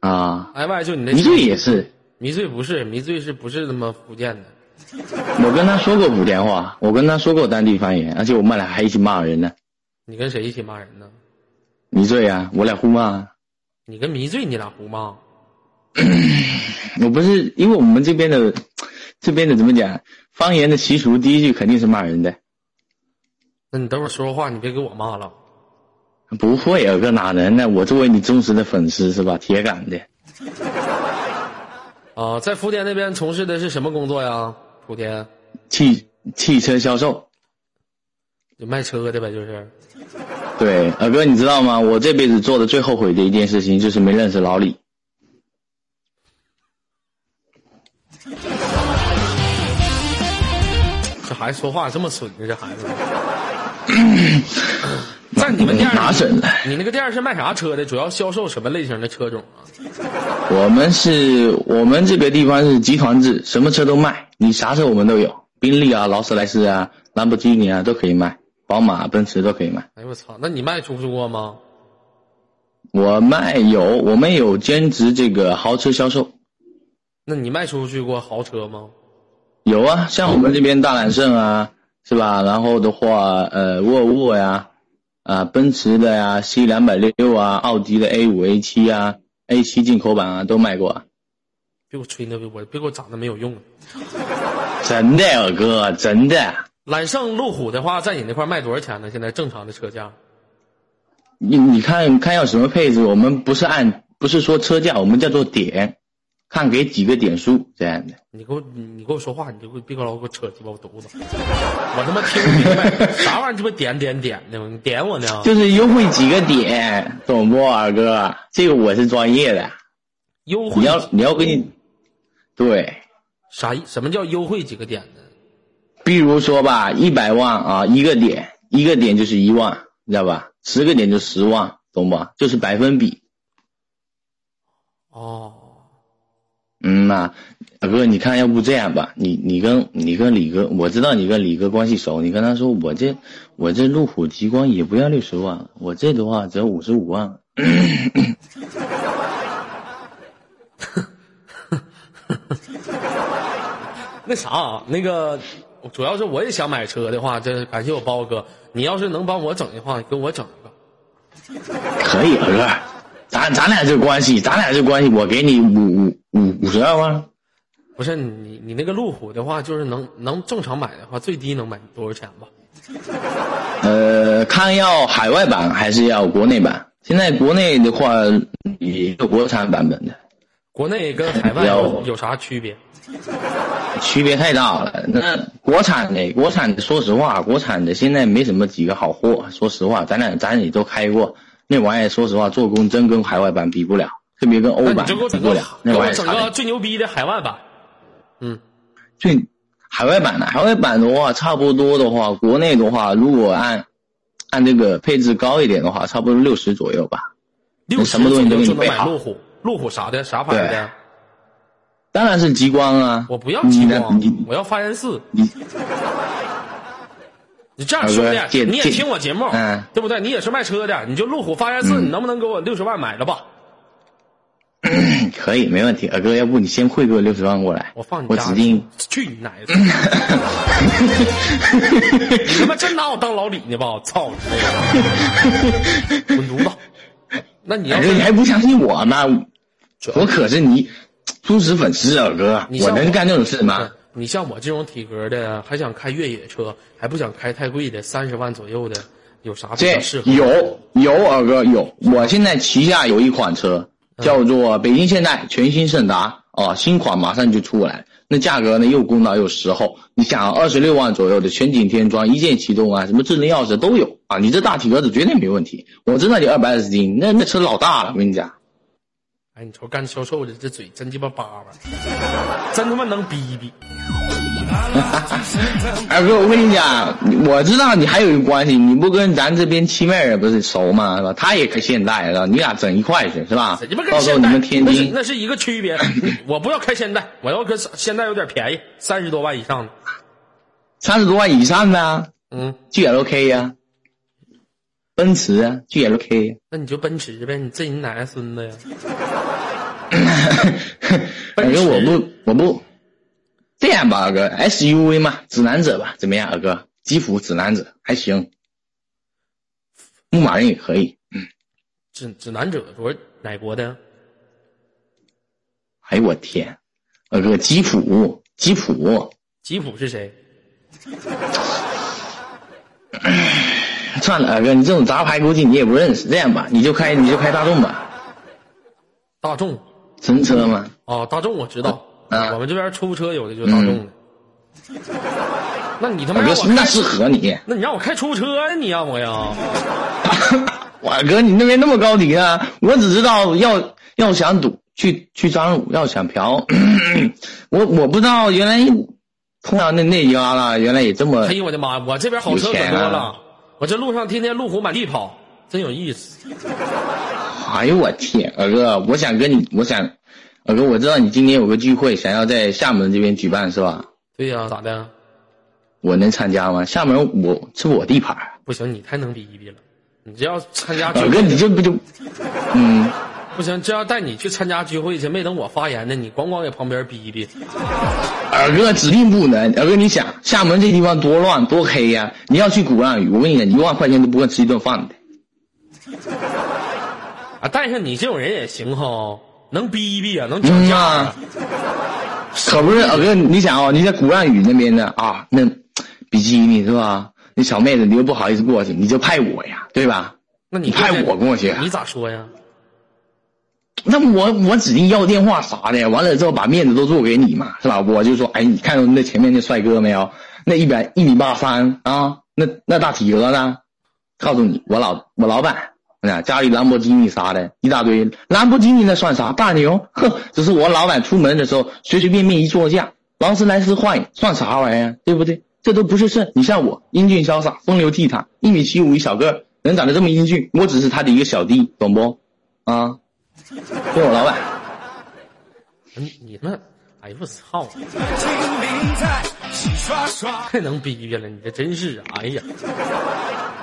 啊，哎喂就你那迷醉也是，迷醉不是迷醉是不是他妈福建的？我跟他说过莆田话，我跟他说过当地方言，而且我们俩还一起骂人呢。你跟谁一起骂人呢？迷醉啊，我俩互骂。你跟迷醉你俩互骂？我不是因为我们这边的这边的怎么讲方言的习俗，第一句肯定是骂人的。那你等会儿说说话，你别给我骂了。不会，啊哥哪能呢？我作为你忠实的粉丝是吧？铁杆的。啊，在福田那边从事的是什么工作呀？莆田汽汽车销售。就卖车的呗，就是。对，二哥，你知道吗？我这辈子做的最后悔的一件事情就是没认识老李。这孩子说话这么损呢？这孩子。在你们店儿哪损了？你那个店儿是卖啥车的？主要销售什么类型的车种啊？我们是我们这个地方是集团制，什么车都卖，你啥车我们都有，宾利啊、劳斯莱斯啊、兰博基尼啊都可以卖，宝马、奔驰都可以卖。哎呦我操！那你卖出去过吗？我卖有，我们有兼职这个豪车销售，那你卖出去过豪车吗？有啊，像我们这边大揽胜啊，是吧？然后的话，呃，沃尔沃呀，啊，奔驰的呀，C 两百六啊，奥迪的 A 五、A 七啊，A 七进口版啊都卖过啊。别给我吹牛逼，我别给我长得没有用。真的，二哥，真的。揽胜、路虎的话，在你那块卖多少钱呢？现在正常的车价？你你看看要什么配置，我们不是按不是说车价，我们叫做点，看给几个点数这样的。你给我你你给我说话，你就别老给我扯鸡巴犊子，我他妈听不明白啥玩意儿，这不点点点的吗？你点我呢？就是优惠几个点，懂不，二哥？这个我是专业的。优惠你要你要给你，对，啥？什么叫优惠几个点呢？比如说吧，一百万啊，一个点，一个点就是一万，你知道吧？十个点就十万，懂不？就是百分比。哦，嗯呐，大哥，你看，要不这样吧，你你跟你跟李哥，我知道你跟李哥关系熟，你跟他说，我这我这路虎极光也不要六十万，我这的话只要五十五万。那啥，啊那个主要是我也想买车的话，这感谢我包哥，你要是能帮我整的话，给我整一个。可以，二哥，咱咱俩这关系，咱俩这关系，我给你五五五五十二万。不是你你那个路虎的话，就是能能正常买的话，最低能买多少钱吧？呃，看要海外版还是要国内版？现在国内的话也有国产版本的，国内跟海外有有啥区别？区别太大了。那国产的，国产的，说实话，国产的现在没什么几个好货。说实话，咱俩咱也都开过，那玩意儿说实话，做工真跟海外版比不了，特别跟欧版整不了。那玩意儿整个最牛逼的海外版。嗯，最海外版的，海外版的话，差不多的话，国内的话，如果按按这个配置高一点的话，差不多六十左右吧。六十什么东西都给就能你备好买路虎，路虎啥的啥牌子的？当然是极光啊！我不要极光你，我要发现四。你你这样兄弟，你也听我节目，嗯对不对？你也是卖车的，你就路虎发现四，你能不能给我六十万买了吧？可以，没问题。二哥，要不你先汇个六十万过来，我放你家我指定。去你奶奶！你他妈真拿我当老李呢吧？我操滚犊子！那你要二哥，你还不相信我呢？我可是你忠实粉丝，二哥，我能干这种事吗？你像我这种体格的，还想开越野车，还不想开太贵的，三十万左右的，有啥比这较适合？有有，二哥有。我现在旗下有一款车，嗯叫做北京现代全新胜达啊，新款马上就出来，那价格呢又公道又实惠。你想二十六万左右的全景天窗、一键启动啊，什么智能钥匙都有啊，你这大体格子绝对没问题。我知道你二百二十斤，那那车老大了，我跟你讲。哎，你瞅干销售的这嘴真鸡巴巴巴，真他妈能逼逼。二哥，我跟你讲，我知道你还有一个关系，你不跟咱这边七妹儿不是熟吗？是吧？他也开现代，是吧？你俩整一块去，是吧到时候你们天那是津那是一个区别。我不要开现代，我要跟现代有点便宜，三十多万以上的。三十多万以上的啊嗯，，GLK 呀、奔驰啊，GLK 呀、那你就奔驰呗，你这你奶奶孙子呀？二哥，我不，我不，这样吧，二哥，SUV 嘛，指南者吧，怎么样，二哥？吉普指南者还行，牧马人也可以。嗯指指南者多少哪国的？哎呦我天，二哥，吉普，吉普，吉普是谁？算了，二哥，你这种杂牌估计你也不认识。这样吧，你就开，你就开大众吧，大众神车吗。啊，大众我知道，啊我们这边出租车有的就是大众的。那你他妈让我，那适合你。那你让我开出租车呀？你让 我呀？二哥，你那边那么高级啊？我只知道要要想赌，去去张鲁，要想嫖，我我不知道原来通常那那家了，原来也这么哎呦我的妈！我这边好车可多了，我这路上天天路虎满地跑，真有意思。哎呦我天，二哥，我想跟你，我想，二哥，我知道你今天有个聚会，想要在厦门这边举办是吧？对呀、咋的？我能参加吗？厦门我是我地盘儿，不行，你太能逼逼了。你这要参加聚二哥，你这不就，嗯，不行，这要带你去参加聚会去，没等我发言呢，你咣咣给旁边逼逼。二哥指定不能。二哥，你想厦门这地方多乱多黑呀、你要去鼓浪屿，我跟你讲，一万块钱都不够吃一顿饭的。啊，带上你这种人也行哈，能逼逼啊，能讲嗯价啊，可不是，二哥，你想哦，你在鼓浪屿那边的啊，那比基尼是吧？那小妹子你又不好意思过去，你就派我呀，对吧？那你你派我过去啊你咋说呀？那我我指定要电话啥的，完了之后把面子都做给你嘛，是吧？我就说，哎，你看到那前面那帅哥没有？那一百一米八三啊，那那大体格子，告诉你，我老我老板，啊，家里兰博基尼啥的一大堆，兰博基尼那算啥？大牛，哼，只是我老板出门的时候随随便便一坐驾，劳斯莱斯换算啥玩意儿？对不对？这都不是事。你像我，英俊潇洒，风流倜傥，一米七五一小个儿，能长得这么英俊，我只是他的一个小弟，懂不？啊，这我老板。嗯，你们，哎呦我操，精灵在洗刷刷。太能逼逼了，你这真是，哎呀！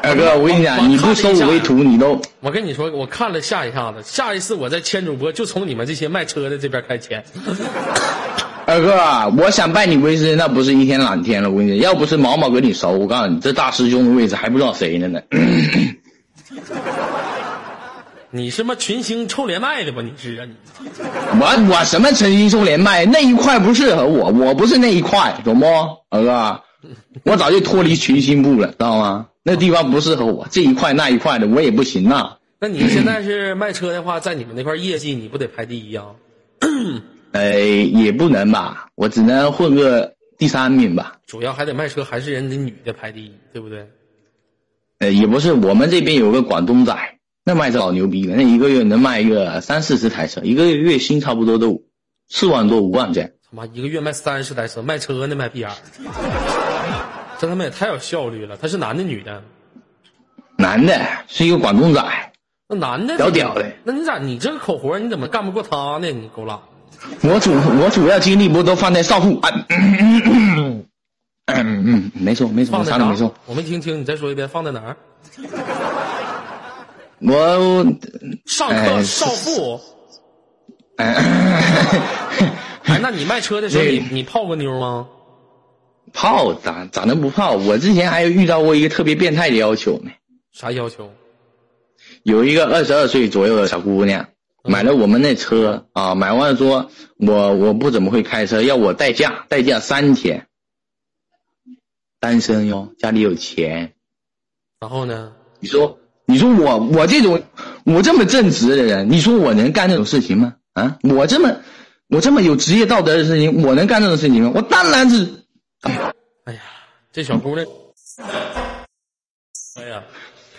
二哥，我跟你讲，你不收我为徒，你都我跟你说，我看了下一下子，下一次我再签主播就从你们这些卖车的这边开签。二哥啊，我想拜你为师，那不是一天两天了。我跟你讲，要不是毛毛跟你熟，我告诉你，这大师兄的位置还不知道谁呢呢。你是妈群星臭连麦的吧？你是啊你？我我什么群星臭连麦那一块不适合我，我不是那一块，懂不？二哥，我早就脱离群星部了，知道吗？那地方不适合我，这一块那一块的我也不行呐。那你现在是卖车的话，在你们那块业绩你不得排第一啊？呃，也不能吧，我只能混个第三名吧。主要还得卖车，还是人家女的排第一，对不对？呃，也不是，我们这边有个广东仔，那卖车老牛逼了，那一个月能卖一个三四十台车，一个月月薪差不多都四万多五万这样。他妈一个月卖三十台车，卖车呢卖逼眼儿，这他妈也太有效率了。他是男的女的？男的是一个广东仔，那男的屌屌的那你咋你这个口活你怎么干不过他呢？你狗拉。我主我主要精力不都放在少妇啊？嗯嗯嗯，没错没错，啥都没错。？我没听清，你再说一遍，放在哪儿？我上课哎少妇。哎，哎，那你卖车的时候，你你泡过妞吗？泡咋咋能不泡？我之前还有遇到过一个特别变态的要求呢。啥要求？有一个二十二岁左右的小姑娘，买了我们那车啊，买完了说，我我不怎么会开车，要我代驾，代驾三天。单身哟，家里有钱。然后呢？你说，你说我我这种我这么正直的人，你说我能干这种事情吗？啊，我这么我这么有职业道德的事情，我能干这种事情吗？我当然是，哎呀，这小姑娘，哎呀，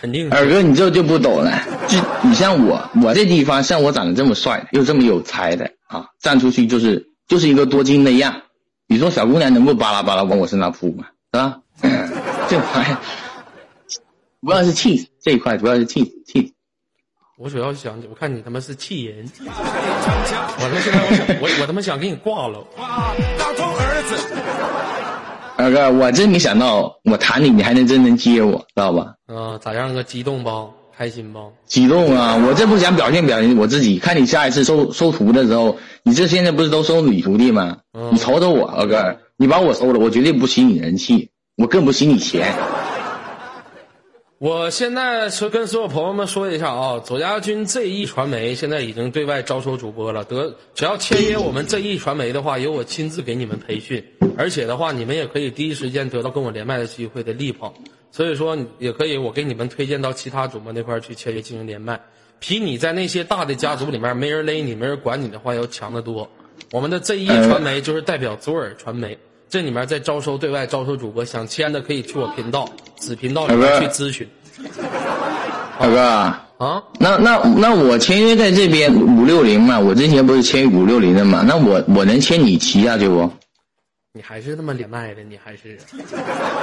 肯定二哥，你这就不懂了。就你像我，我这地方像我长得这么帅，又这么有才的啊，站出去就是就是一个多金的样。你说小姑娘能够巴拉巴拉往我身上扑吗？是吧？这块主要是气死，这一块主要是气死气死。我主要是想，我看你他妈是气人，我他妈现在我想我我他妈想给你挂了。大头儿子，二哥，我真没想到，我谈你，你还能真能接我，知道吧？啊，咋样哥激动不？开心不？激动啊！我这不想表现表现我自己，看你下一次收收徒的时候，你这现在不是都收女徒弟吗？嗯你瞅瞅我，二哥，你把我收了，我绝对不吸你人气，我更不吸你钱。我现在是跟所有朋友们说一下啊，左家军 ZE 传媒现在已经对外招收主播了，得只要签约我们 ZE 传媒的话，由我亲自给你们培训，而且的话，你们也可以第一时间得到跟我连麦的机会的力捧，所以说也可以我给你们推荐到其他主播那块去签约进行连麦，比你在那些大的家族里面没人勒你、没人管你的话要强得多。我们的 ZE 传媒就是代表左耳传媒。这里面在招收对外招收主播，想签的可以去我频道子频道里面去咨询。二哥，啊。那那那我签约在这边五六零嘛，我之前不是签五六零的嘛，那我我能签你旗下去不？你还是他妈连麦的，你还是。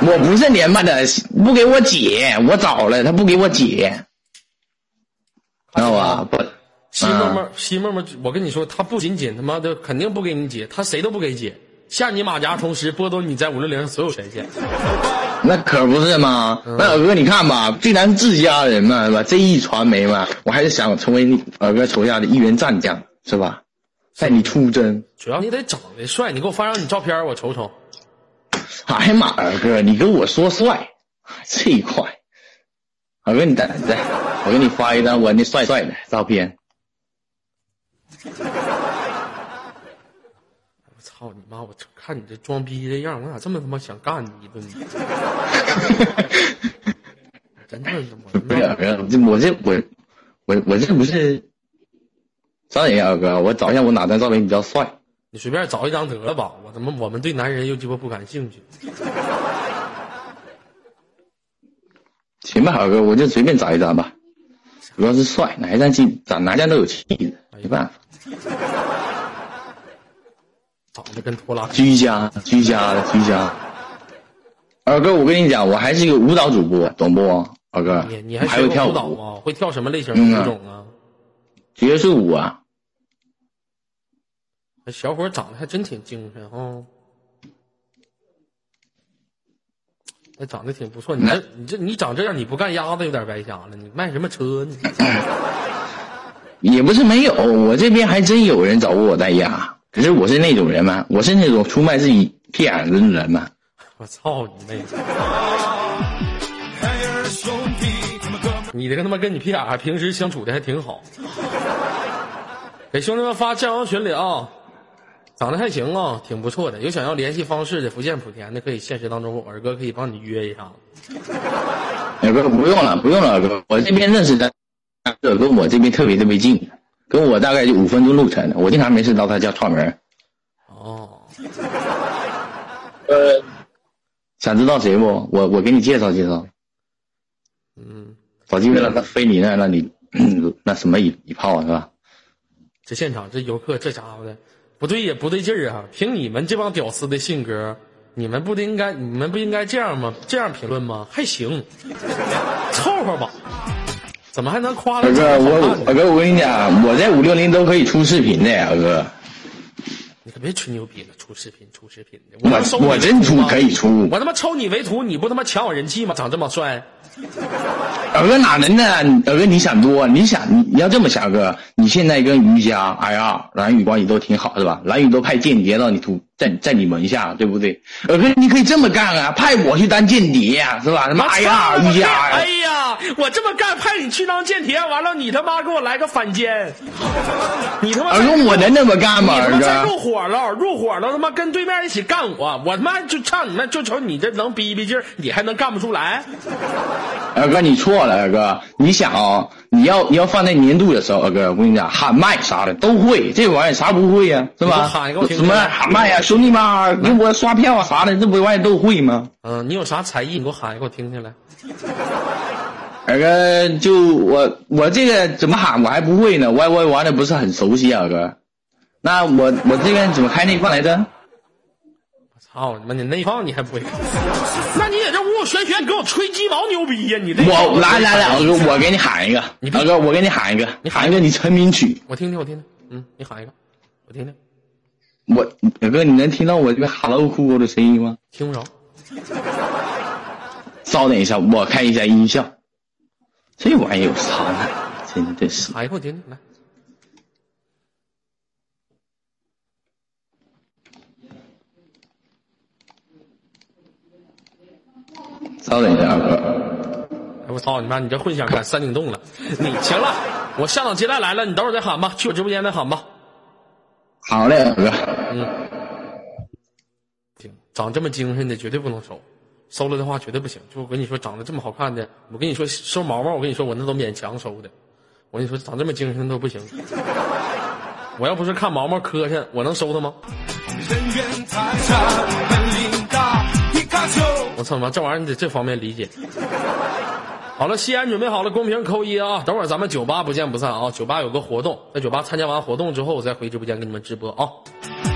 我不是连麦的，不给我解，我找了他不给我解，知道吧？不，西沫沫，西沫沫，我跟你说，他不仅仅他妈的肯定不给你解，他谁都不给解，下你马甲同时剥夺你在五六零所有权限。那可不是嘛。那二哥你看吧，既然自家人嘛，是吧？这一传媒嘛，我还是想成为你二哥手下的一员战将，是吧？带你出征。主要你得长得帅，你给我发张你照片，我瞅瞅。哎呀妈，二哥，你跟我说帅这一块，二哥你等着，我给你发一张我那帅帅的照片。妈！我看你这装逼这样，我咋这么他妈想干你一顿呢？真的是我他不我这我我我这不是，张人二哥，我找一下我哪张照片比较帅。你随便找一张得了吧？我他妈我们对男人又鸡巴不感兴趣。行吧，二哥，我就随便找一张吧，主要是帅，哪一张气咋哪张都有气质，没办法。长得跟拖拉机。居家，居家的居家。二哥，我跟你讲，我还是一个舞蹈主播，懂不？二哥，你你还还会跳舞蹈啊？会跳什么类型的舞种啊？爵士舞啊。那小伙长得还真挺精神哦，那长得挺不错。你这你这你长这样，你不干鸭子有点白瞎了。你卖什么车呢？也不是没有，我这边还真有人找过我代押。可是我是那种人吗，我是那种出卖自己屁眼子的人吗。我操你妹！你这个他妈跟你屁眼儿平时相处的还挺好。给兄弟们发酱油群里啊，长得还行啊，挺不错的。有想要联系方式的，福建莆田的可以现实当中，我二哥可以帮你约一下。二哥不用了，不用了，二哥，我这边认识的，这跟我这边特别特别近，跟我大概就五分钟路程，我经常没事到他家串门。哦，呃，想知道谁不？我我给你介绍介绍，嗯，找机会让他飞你那，让你 那什么一一炮是吧？这现场这游客这家伙的不对也不对劲儿啊！凭你们这帮屌丝的性格，你们不应该你们不应该这样吗？这样评论吗？还行，凑合吧。怎么还能夸了二哥，我二哥，我跟你讲，我在五六零都可以出视频的，二哥，你可别吹牛逼了，出视频出视频的，我我真出可以出，我他妈抽你为徒，你不他妈抢我人气吗？长这么帅，二哥哪能呢？二哥你想多，你想你你要这么想，二哥，你现在跟瑜伽、哎呀、蓝宇关系都挺好是吧？蓝宇都派间谍到你图在在你门下，对不对？二哥你可以这么干啊，派我去当间谍呀、是吧？什么我操 IR、瑜伽呀、哎呀，我这么干，派你去当间谍，完了你他妈给我来个反间，你他妈二哥我能那么干吗？二你他妈再哥，入伙了，入伙了，他妈跟对面一起干我，我他妈就唱你们，就瞅你这能逼逼劲儿，你还能干不出来？二哥你错了，二哥，你想哦，你要你要放在年度的时候，二哥，我跟你讲，喊麦啥的都会，这玩意儿啥不会呀、是吧喊一个我？听什么喊麦呀、兄弟们，给我刷票啊啥的，这不玩意儿都会吗？嗯、你有啥才艺？你给我喊一个，我听听来。二 哥，就我我这个怎么喊我还不会呢我我玩的不是很熟悉啊，二哥。那我我这边怎么开内放来着？我操你妈！你内放你还不会？那你在这屋玄玄，你给我吹鸡毛牛逼呀！你这我来来来，二哥，我给你喊一个，你别二哥，我给你喊一个，你喊喊一个你成名曲。我听听，我听听。嗯，你喊一个，我听听。我老哥，你能听到我这个 Hello 酷狗的声音吗？听不着。稍等一下，我开一下音效。这玩意儿有啥呢？真的是。喊一个，我听听来。稍等一下，二哥。哎我操你妈！你这混响赶山顶洞了。你行了，我下场接待来了，你等会儿再喊吧，去我直播间再喊吧。好嘞，二哥。行，长这么精神的绝对不能收，收了的话绝对不行。就我跟你说，长得这么好看的，我跟你说收毛毛，我跟你说我那都勉强收的。我跟你说，长这么精神都不行。我要不是看毛毛磕碜，我能收他吗？人缘太差本领大，皮卡丘。我操他妈，这玩意儿你得这方面理解。好了，西安准备好了，公屏扣一啊！等会儿咱们酒吧不见不散啊！酒吧有个活动，在酒吧参加完活动之后，我再回直播间给你们直播啊！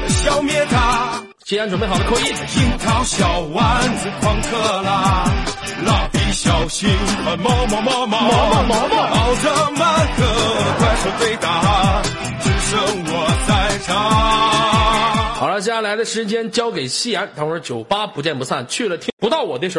消灭它，西安准备好了，扣一。樱桃小丸子狂克啦，蜡笔小新和毛毛毛毛毛毛毛，奥特曼和怪兽对打，只剩我在场。好了，接下来的时间交给夕颜，等会酒吧不见不散。去了听不到我的时候。